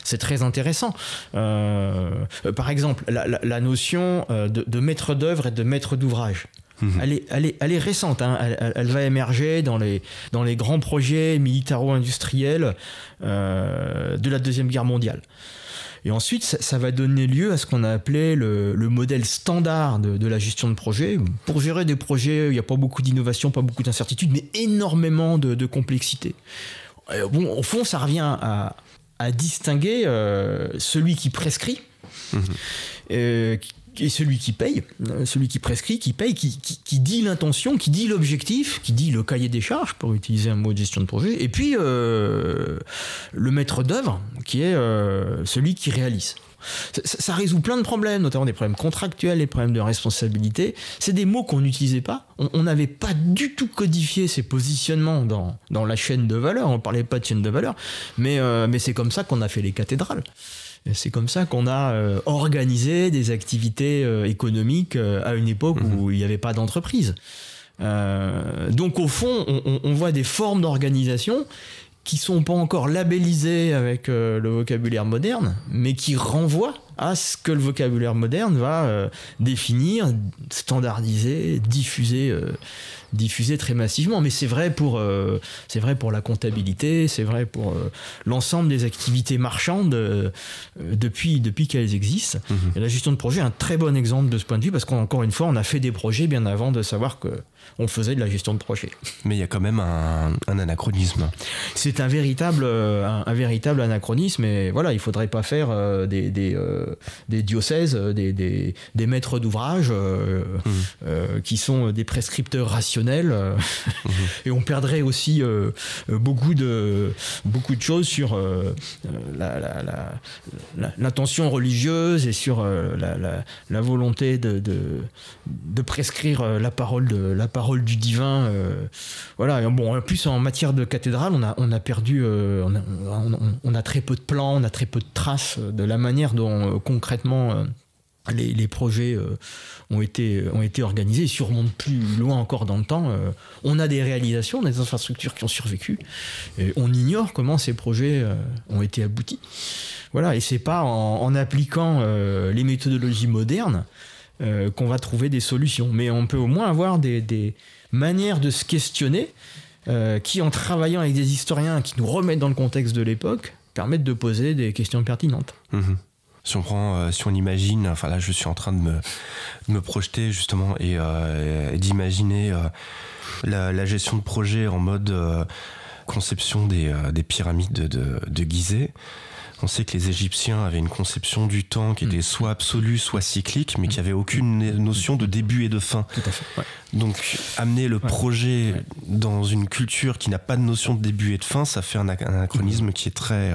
c'est très intéressant. par exemple, la, notion de maître d'œuvre et de maître d'ouvrage. Mhm. Elle, est, elle, est, elle, est, récente, hein. elle, va émerger dans les, dans les grands projets militaro-industriels euh, de la Deuxième Guerre mondiale. Et ensuite, ça, va donner lieu à ce qu'on a appelé le, modèle standard de, la gestion de projet. Pour gérer des projets, il n'y a pas beaucoup d'innovation, pas beaucoup d'incertitude, mais énormément de, complexité. bon, au fond, ça revient à, distinguer euh, celui qui prescrit, mhm. euh, et celui qui paye, euh, celui qui prescrit, qui paye, qui, dit l'intention, qui dit l'objectif, qui dit le cahier des charges, pour utiliser un mot de gestion de projet, et puis euh, le maître d'œuvre, qui est euh, celui qui réalise. Ça, résout plein de problèmes, notamment des problèmes contractuels, des problèmes de responsabilité. C'est des mots qu'on n'utilisait pas. On n'avait pas du tout codifié ces positionnements dans, dans la chaîne de valeur. On ne parlait pas de chaîne de valeur, mais, mais c'est comme ça qu'on a fait les cathédrales. C'est comme ça qu'on a euh, organisé des activités euh, économiques euh, à une époque où mhm. il n'y avait pas d'entreprise. donc au fond, on, voit des formes d'organisation qui sont pas encore labellisées avec le vocabulaire moderne, mais qui renvoient à ce que le vocabulaire moderne va définir, standardiser, diffuser diffusé très massivement. Mais c'est vrai pour euh, c'est vrai pour la comptabilité, c'est vrai pour euh, l'ensemble des activités marchandes euh, depuis depuis qu'elles existent. Mhm. Et la gestion de projet est un très bon exemple de ce point de vue parce qu'encore une fois, on a fait des projets bien avant de savoir que on faisait de la gestion de projet. Mais il y a quand même un, anachronisme. C'est un véritable, un, véritable anachronisme et voilà, il faudrait pas faire des, des, des, diocèses, des, des, des maîtres d'ouvrage mhm. qui sont des prescripteurs rationnels euh, et on perdrait aussi euh, beaucoup, de, beaucoup de choses sur euh, l'intention la, religieuse et sur la, volonté de, de, prescrire la parole, de, la parole du divin. voilà. bon, en plus, en matière de cathédrale, on a, on perdu, on a, on a très peu de plans, on a très peu de traces de la manière dont concrètement les, projets euh, ont, été, organisés et surmontent plus loin encore dans le temps. Euh, on a des réalisations, des infrastructures qui ont survécu. Et on ignore comment ces projets euh, ont été aboutis. Voilà, et c'est pas en, appliquant les méthodologies modernes qu'on va trouver des solutions. Mais on peut au moins avoir des, manières de se questionner qui, en travaillant avec des historiens qui nous remettent dans le contexte de l'époque, permettent de poser des questions pertinentes. Mmh si on prend, euh, si on imagine, enfin là je suis en train de me, projeter justement et, euh, d'imaginer euh, la, gestion de projet en mode conception des, des pyramides de, de, Gizeh. On sait que les Égyptiens avaient une conception du temps qui était mm. soit absolue, soit cyclique, mais qui avait aucune notion de début et de fin. Tout à fait. Donc, amener le projet dans une culture qui n'a pas de notion de début et de fin, ça fait un, anachronisme qui est très.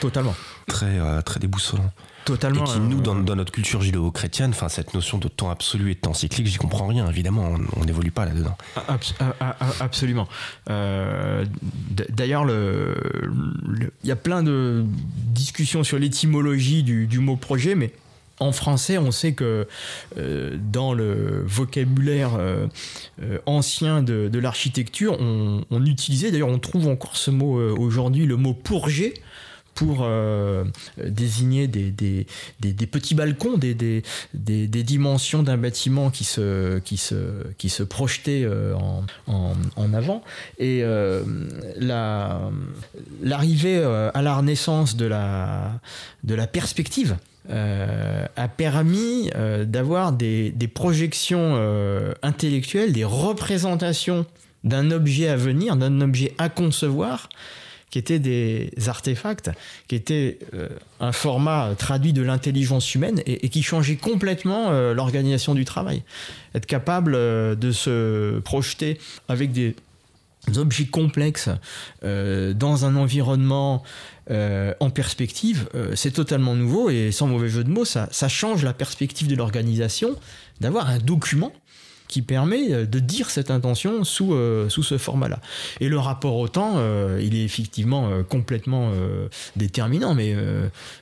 Totalement. Très, très déboussolant. Totalement. Et qui, nous, dans, dans notre culture judéo-chrétienne, enfin, cette notion de temps absolu et de temps cyclique, j'y comprends rien, évidemment, on n'évolue pas là-dedans. Ah, ah, ah, absolument. Euh, d'ailleurs, il y a plein de discussions sur l'étymologie du, mot projet, mais en français, on sait que euh, dans le vocabulaire euh, ancien de, l'architecture, on, on, utilisait, d'ailleurs on trouve encore ce mot aujourd'hui, le mot pourger, pour euh, désigner des, des, des, petits balcons, des, dimensions d'un bâtiment qui se, qui se, qui se projetait euh, en, en, en, avant. Et euh, l'arrivée à la renaissance de la, de la perspective a permis d'avoir des, des, projections intellectuelles, des représentations d'un objet à venir, d'un objet à concevoir, qui étaient des artefacts, qui étaient euh, un format traduit de l'intelligence humaine et, qui changeait complètement euh, l'organisation du travail. Être capable euh, de se projeter avec des objets complexes dans un environnement en perspective, c'est totalement nouveau et sans mauvais jeu de mots, ça, ça change la perspective de l'organisation d'avoir un document qui permet euh, de dire cette intention sous, euh, sous ce format-là. Et le rapport au temps, euh, il est effectivement complètement déterminant, mais,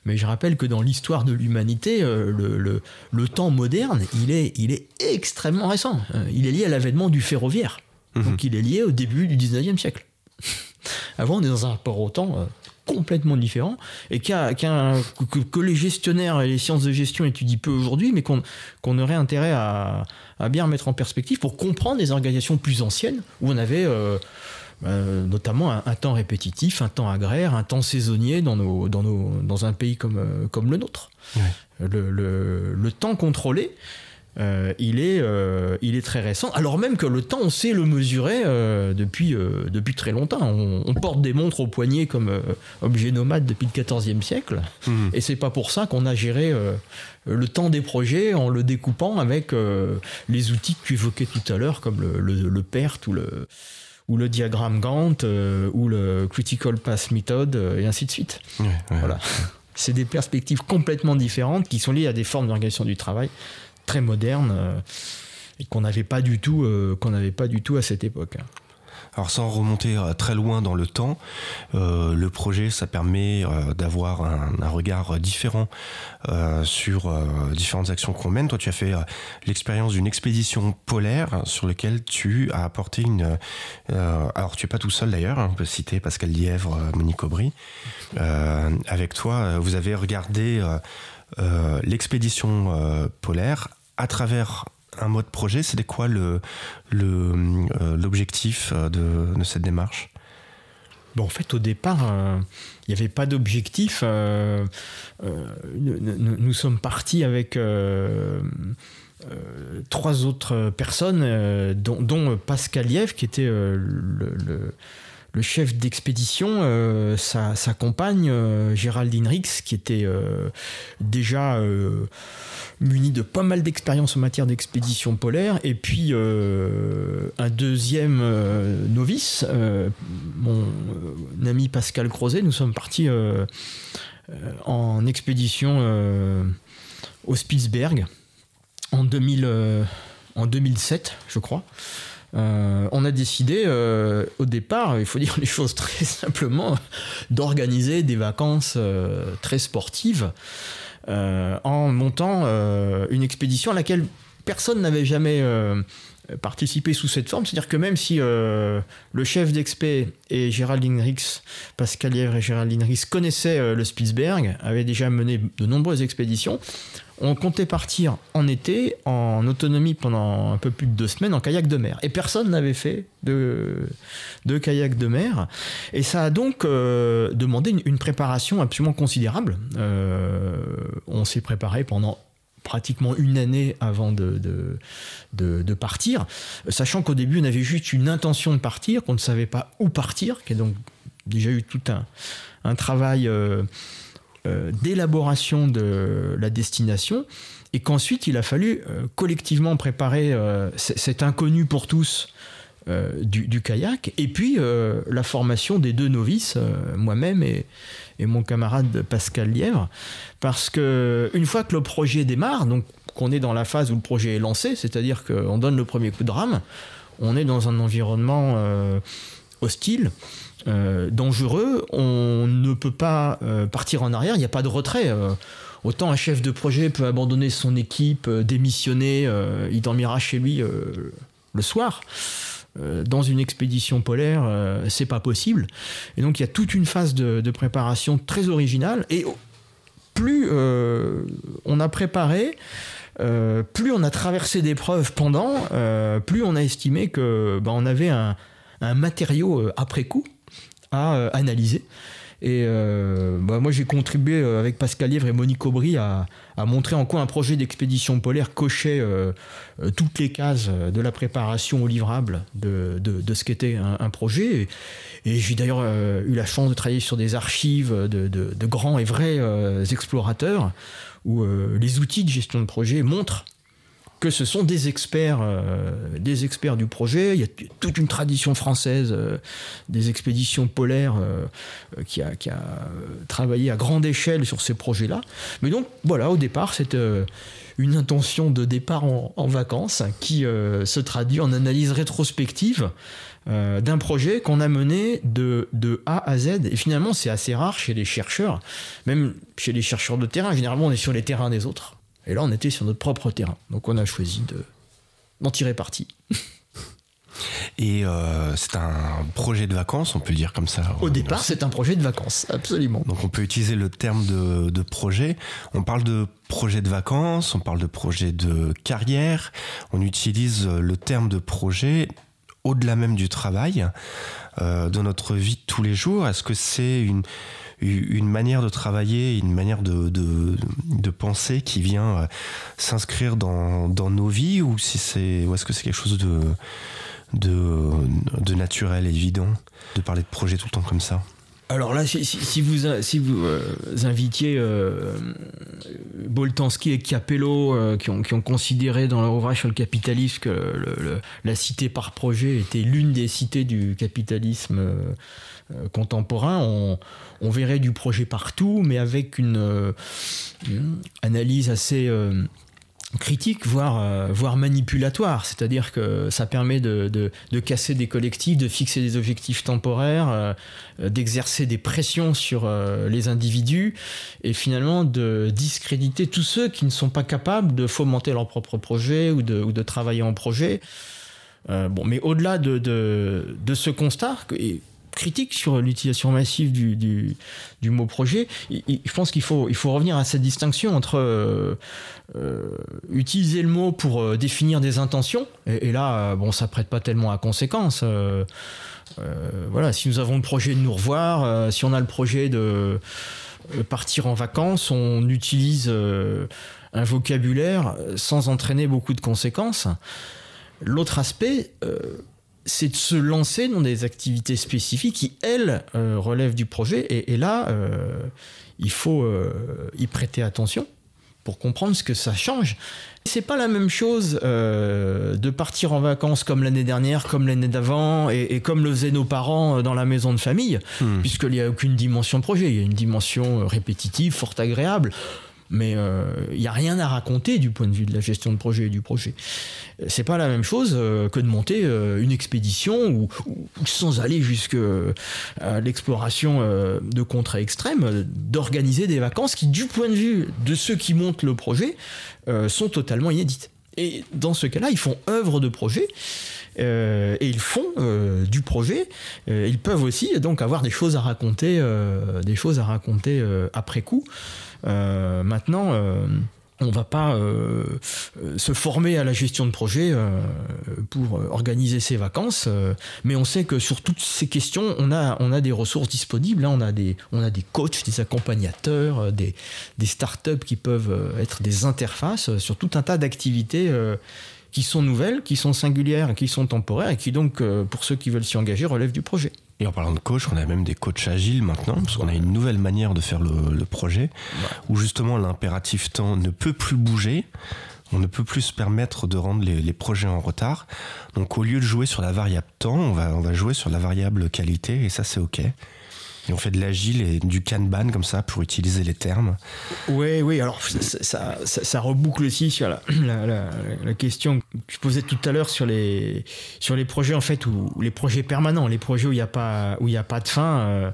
mais je rappelle que dans l'histoire de l'humanité, le, le, temps moderne, il est, il est extrêmement récent. Il est lié à l'avènement du ferroviaire. Mhm. Donc il est lié au début du 19e siècle. Avant, on est dans un rapport au temps complètement différent et que, les gestionnaires et les sciences de gestion étudient peu aujourd'hui, mais qu'on aurait intérêt à, bien mettre en perspective pour comprendre des organisations plus anciennes où on avait euh, euh, notamment un, temps répétitif, un temps agraire, un temps saisonnier dans, nos, dans, nos, dans un pays comme, euh, comme le nôtre. Le, le, temps contrôlé, euh, il, est, euh, il est très récent, alors même que le temps, on sait le mesurer euh, depuis, depuis très longtemps. On, porte des montres au poignet comme objet nomade depuis le XIVe siècle, mmh. et c'est pas pour ça qu'on a géré le temps des projets en le découpant avec les outils que tu évoquais tout à l'heure, comme le, le, PERT ou le, ou le diagramme Gantt, ou le Critical Path Method, et ainsi de suite. Voilà. C'est des perspectives complètement différentes qui sont liées à des formes d'organisation du travail très moderne euh, et qu'on n'avait pas du tout euh, qu'on n'avait pas du tout à cette époque. Alors sans remonter euh, très loin dans le temps, le projet, ça permet d'avoir un, regard différent sur différentes actions qu'on mène. Toi, tu as fait l'expérience d'une expédition polaire sur laquelle tu as apporté une... alors, tu es pas tout seul d'ailleurs, hein, on peut citer Pascal Lièvre, Monique Aubry. avec toi, vous avez regardé l'expédition polaire à travers un mode projet. C'était quoi l'objectif le, de, de cette démarche? En fait, au départ, il n'y avait pas d'objectif. nous, sommes partis avec euh, trois autres personnes, euh, dont, Pascal Liev, qui était euh, le, chef d'expédition, sa, compagne, Géraldine Rix, qui était déjà munie de pas mal d'expérience en matière d'expédition polaire, et puis un deuxième novice, mon ami Pascal Crozet, nous sommes partis en expédition au Spitzberg en, 2000, euh, en 2007, je crois. Euh, on a décidé euh, au départ, il faut dire les choses très simplement, d'organiser des vacances très sportives en montant une expédition à laquelle personne n'avait jamais participé sous cette forme. C'est-à-dire que même si le chef d'expé et Géraldine Rix, Pascal Lièvre et Géraldine Rix connaissaient le Spitzberg, avaient déjà mené de nombreuses expéditions, on comptait partir en été, en autonomie pendant un peu plus de deux semaines, en kayak de mer. Et personne n'avait fait de, kayak de mer. Et ça a donc euh, demandé une, préparation absolument considérable. Euh, on s'est préparé pendant pratiquement une année avant de, de, partir, sachant qu'au début on avait juste une intention de partir, qu'on ne savait pas où partir, qui a donc déjà eu tout un, un travail... Euh, euh, d'élaboration de la destination et qu'ensuite il a fallu euh, collectivement préparer cet inconnu pour tous du, kayak et puis la formation des deux novices, moi-même et, mon camarade Pascal Lièvre, parce que une fois que le projet démarre, donc qu'on est dans la phase où le projet est lancé, c'est-à-dire qu'on donne le premier coup de rame, on est dans un environnement hostile. Euh, dangereux, on ne peut pas euh, partir en arrière, il n'y a pas de retrait. Euh. autant un chef de projet peut abandonner son équipe, démissionner, il dormira chez lui le soir. Dans une expédition polaire, c'est pas possible. Et donc il y a toute une phase de, préparation très originale. Et plus on a préparé, plus on a traversé d'épreuves pendant, plus on a estimé que bah, on avait un, matériau après coup à euh, analyser. Et euh, bah, moi, j'ai contribué euh, avec Pascal Lièvre et Monique Aubry à, montrer en quoi un projet d'expédition polaire cochait toutes les cases de la préparation au livrable de, de, ce qu'était un, projet. Et, j'ai d'ailleurs eu la chance de travailler sur des archives de, de grands et vrais explorateurs où les outils de gestion de projet montrent que ce sont des experts, euh, des experts du projet. Il y a toute une tradition française euh, des expéditions polaires euh, qui, a, qui, a, travaillé à grande échelle sur ces projets-là. Mais donc voilà, au départ, c'est une intention de départ en, vacances qui se traduit en analyse rétrospective d'un projet qu'on a mené de, de, A à Z. Et finalement, c'est assez rare chez les chercheurs, même chez les chercheurs de terrain. Généralement, on est sur les terrains des autres. Et là, on était sur notre propre terrain. Donc on a choisi de, d'en tirer parti. Et euh, c'est un projet de vacances, on peut le dire comme ça. Au départ, c'est un projet de vacances, absolument. Donc on peut utiliser le terme de, de, projet. On parle de projet de vacances, on parle de projet de carrière. On utilise le terme de projet au-delà même du travail, euh, dans notre vie de tous les jours. Est-ce que c'est une une manière de travailler, une manière de, penser qui vient euh, s'inscrire dans, nos vies ou si c'est est-ce que c'est quelque chose de, de, de naturel, évident, de parler de projet tout le temps comme ça? Alors là, si, vous, si vous euh, invitiez euh, Boltanski et Capello, qui, ont, qui, ont, considéré dans leur ouvrage sur le capitalisme que la cité par projet était l'une des cités du capitalisme euh, contemporain, on, verrait du projet partout, mais avec une, euh, analyse assez euh, critique, voire, voire manipulatoire. C'est-à-dire que ça permet de, casser des collectifs, de fixer des objectifs temporaires, d'exercer des pressions sur les individus et finalement de discréditer tous ceux qui ne sont pas capables de fomenter leur propre projet ou de, ou de travailler en projet. bon, mais au-delà de, de, ce constat, critique sur l'utilisation massive du, du, mot projet. je pense qu'il faut, il faut revenir à cette distinction entre euh, euh, utiliser le mot pour définir des intentions, et, là, bon, ça prête pas tellement à conséquence. voilà, si nous avons le projet de nous revoir, si on a le projet de partir en vacances, on utilise un vocabulaire sans entraîner beaucoup de conséquences. L'autre aspect, euh, c'est de se lancer dans des activités spécifiques qui, elles, euh, relèvent du projet. Et, là, euh, il faut y prêter attention pour comprendre ce que ça change. C'est pas la même chose de partir en vacances comme l'année dernière, comme l'année d'avant, et, comme le faisaient nos parents dans la maison de famille, hmm. puisqu'il n'y a aucune dimension projet, il y a une dimension répétitive, fort agréable mais il euh, n'y a rien à raconter du point de vue de la gestion de projet et du projet. C'est pas la même chose euh, que de monter euh, une expédition ou, sans aller jusqu'à l'exploration de contrées extrêmes, d'organiser des vacances qui, du point de vue de ceux qui montent le projet, sont totalement inédites. Et dans ce cas-là, ils font œuvre de projet. et ils font du projet. ils peuvent aussi donc avoir des choses à raconter, des choses à raconter après coup. Euh, maintenant, euh, on ne va pas euh, se former à la gestion de projet pour organiser ses vacances, mais on sait que sur toutes ces questions, on a, des ressources disponibles. Hein. on, a des, on a des coachs, des accompagnateurs, des, des startups qui peuvent être des interfaces sur tout un tas d'activités qui sont nouvelles, qui sont singulières, qui sont temporaires et qui donc, pour ceux qui veulent s'y engager, relèvent du projet. Et en parlant de coach, on a même des coachs agiles maintenant, parce qu'on a une nouvelle manière de faire le, projet, où justement l'impératif temps ne peut plus bouger. On ne peut plus se permettre de rendre les, projets en retard. Donc au lieu de jouer sur la variable temps, on va, on va jouer sur la variable qualité, et ça c'est OK. Et on fait de l'agile et du Kanban comme ça pour utiliser les termes. Oui, oui, alors ça, reboucle aussi sur la, question que je posais tout à l'heure sur les, sur les projets en fait, ou les projets permanents, les projets où il n'y a, pas, où a pas de fin. Euh,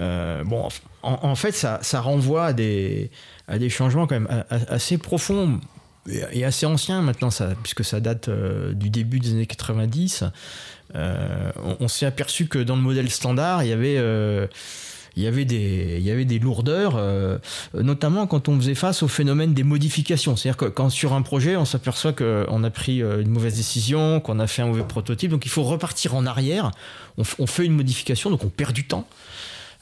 euh, bon, en, fait, ça, ça renvoie à des, à des changements quand même assez profonds et assez anciens maintenant, ça, puisque ça date euh, du début des années 90. Euh, on, s'est aperçu que dans le modèle standard, il y avait euh, il y avait des, il y avait des lourdeurs, euh, notamment quand on faisait face au phénomène des modifications. C'est-à-dire que quand sur un projet, on s'aperçoit qu'on a pris une mauvaise décision, qu'on a fait un mauvais prototype, donc il faut repartir en arrière. On, fait une modification, donc on perd du temps.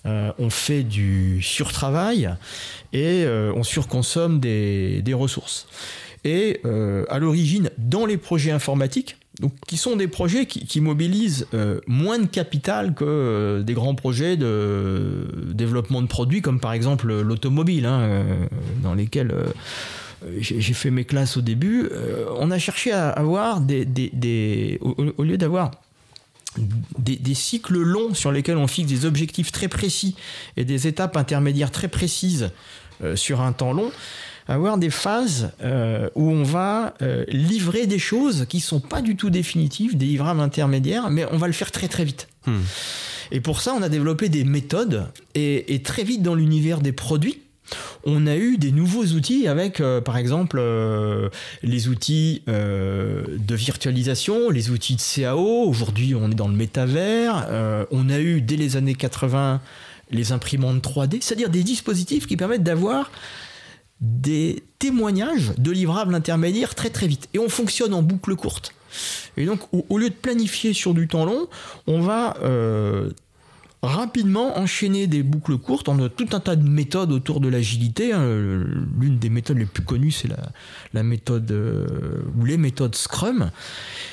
on fait du surtravail et on surconsomme des, des ressources. Et à l'origine, dans les projets informatiques, donc, qui sont des projets qui, mobilisent euh, moins de capital que euh, des grands projets de développement de produits, comme par exemple l'automobile, hein, euh, dans lesquels j'ai fait mes classes au début. on a cherché à avoir des, des, au, lieu d'avoir des, des, cycles longs sur lesquels on fixe des objectifs très précis et des étapes intermédiaires très précises sur un temps long, avoir des phases euh, où on va euh, livrer des choses qui sont pas du tout définitives, des livrables intermédiaires, mais on va le faire très très vite. Hmm. Et pour ça, on a développé des méthodes et, très vite dans l'univers des produits. On a eu des nouveaux outils avec, euh, par exemple, les outils de virtualisation, les outils de CAO. Aujourd'hui, on est dans le métavers. on a eu, dès les années 80, les imprimantes 3D, c'est-à-dire des dispositifs qui permettent d'avoir des témoignages de livrables intermédiaires très très vite. Et on fonctionne en boucle courte. Et donc, au, lieu de planifier sur du temps long, on va euh, rapidement enchaîner des boucles courtes. On a tout un tas de méthodes autour de l'agilité. Hein. L'une des méthodes les plus connues, c'est la, méthode euh, ou les méthodes Scrum.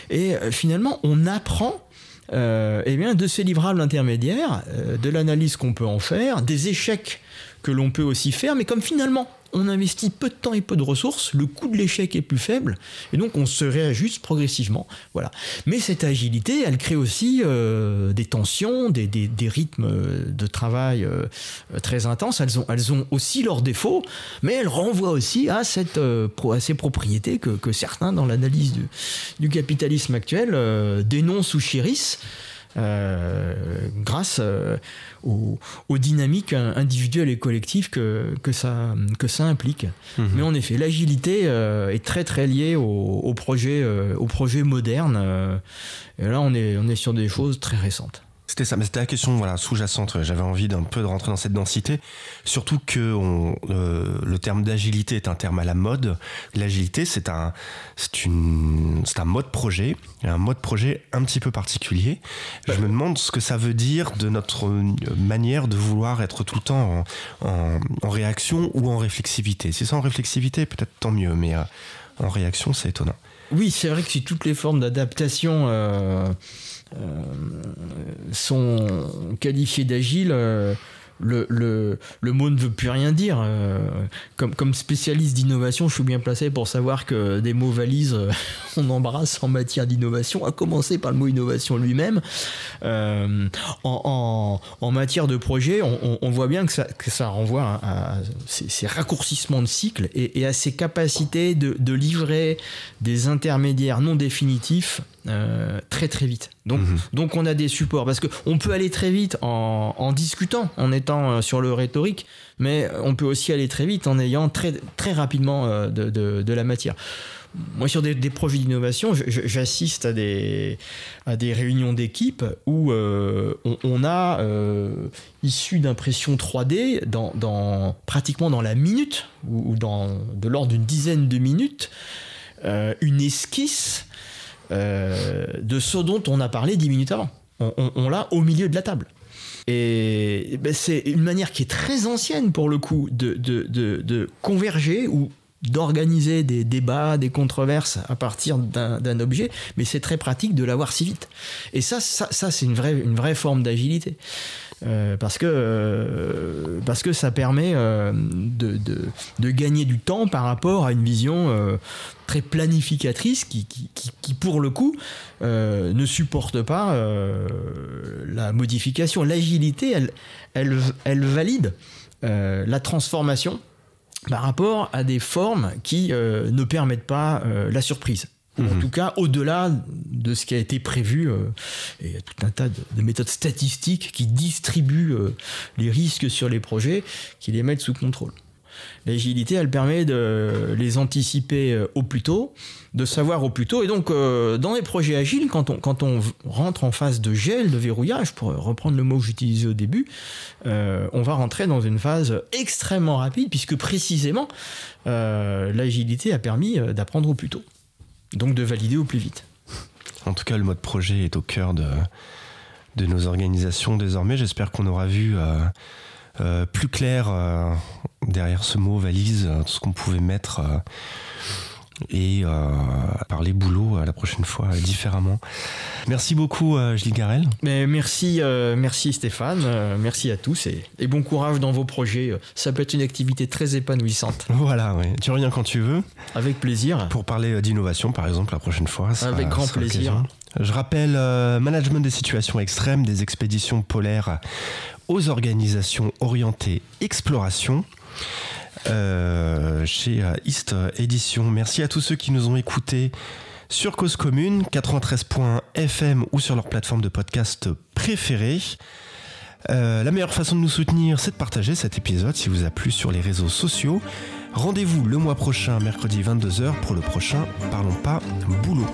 Et euh, finalement, on apprend eh bien, de ces livrables intermédiaires, de l'analyse qu'on peut en faire, des échecs que l'on peut aussi faire, mais comme finalement on investit peu de temps et peu de ressources, le coût de l'échec est plus faible, et donc on se réajuste progressivement. Voilà. Mais cette agilité, elle crée aussi euh, des tensions, des, rythmes de travail euh, très intenses. Elles ont, elles ont aussi leurs défauts, mais elles renvoient aussi à, cette, euh, à ces propriétés que, certains, dans l'analyse du, du, capitalisme actuel, dénoncent ou chérissent. Euh, grâce euh, aux, dynamiques individuelles et collectives que, que, ça, que ça implique. Mhm. Mais en effet, l'agilité euh, est très très liée au, au projet, au projet moderne. et là, on est, on est sur des choses très récentes. C'était ça, mais c'était la question voilà, sous-jacente. J'avais envie d'un peu de rentrer dans cette densité. Surtout que euh, le terme d'agilité est un terme à la mode. L'agilité, c'est un, un mode projet, un mode projet un petit peu particulier. Je me demande ce que ça veut dire de notre manière de vouloir être tout le temps en, réaction ou en réflexivité. Si c'est en réflexivité, peut-être tant mieux, mais euh, en réaction, c'est étonnant. Oui, c'est vrai que si toutes les formes d'adaptation euh, euh, sont qualifiées d'agile, euh, le, le, le, mot ne veut plus rien dire. Euh, comme, comme spécialiste d'innovation, je suis bien placé pour savoir que des mots valises, euh, on embrasse en matière d'innovation, à commencer par le mot innovation lui-même. Euh, en, en, en, matière de projet, on, voit bien que ça, que ça renvoie à, ces, raccourcissements de cycle et, et, à ces capacités de, de livrer des intermédiaires non définitifs euh, très très vite. Donc, mmh. donc on a des supports parce qu'on peut aller très vite en, en, discutant, en étant euh, sur le rhétorique, mais on peut aussi aller très vite en ayant très, très rapidement euh, de, de, de, la matière. Moi, sur des, des projets d'innovation, j'assiste à des, à des réunions d'équipe où euh, on, on, a, euh, issu d'impression 3D, dans, dans, pratiquement dans la minute, ou, ou dans, de l'ordre d'une dizaine de minutes, euh, une esquisse euh, de ce dont on a parlé dix minutes avant. On, l'a au milieu de la table. Et ben c'est une manière qui est très ancienne pour le coup de converger ou d'organiser des débats, des controverses à partir d'un objet, mais c'est très pratique de l'avoir si vite. Et ça, ça, ça c'est une vraie, une vraie forme d'agilité. Euh, parce, que, euh, parce que ça permet euh, de, gagner du temps par rapport à une vision très planificatrice qui, pour le coup, ne supporte pas la modification. L'agilité, elle, valide la transformation par rapport à des formes qui ne permettent pas la surprise. Mmh. En tout cas, au-delà de ce qui a été prévu, euh, et il y a tout un tas de, de méthodes statistiques qui distribuent euh, les risques sur les projets, qui les mettent sous contrôle. L'agilité, elle permet de les anticiper euh, au plus tôt, de savoir au plus tôt. Et donc, euh, dans les projets agiles, quand on, quand on rentre en phase de gel, de verrouillage, pour reprendre le mot que j'utilisais au début, euh, on va rentrer dans une phase extrêmement rapide, puisque précisément, euh, l'agilité a permis d'apprendre au plus tôt donc de valider au plus vite. En tout cas, le mode projet est au cœur de, nos organisations désormais. J'espère qu'on aura vu euh, euh, plus clair euh, derrière ce mot valise, tout ce qu'on pouvait mettre et euh, parler boulot la prochaine fois différemment. Merci beaucoup euh, Gilles Garel. Mais merci, euh, merci Stéphane, euh, merci à tous et, et, bon courage dans vos projets. Ça peut être une activité très épanouissante. Voilà, tu reviens quand tu veux. Avec plaisir. Pour parler d'innovation par exemple la prochaine fois. Avec grand plaisir. Je rappelle euh, management des situations extrêmes, des expéditions polaires aux organisations orientées exploration euh, chez East Edition. Merci à tous ceux qui nous ont écoutés sur Cause Commune, 93.fm ou sur leur plateforme de podcast préférée. Euh, la meilleure façon de nous soutenir, c'est de partager cet épisode si vous a plu sur les réseaux sociaux. Rendez-vous le mois prochain, mercredi 22h, pour le prochain Parlons pas boulot.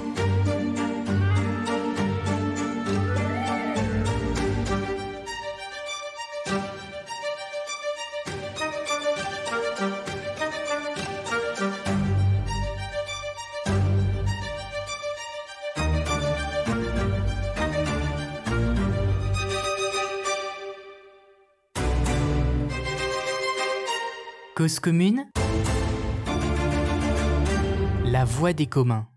Commune La voix des communs.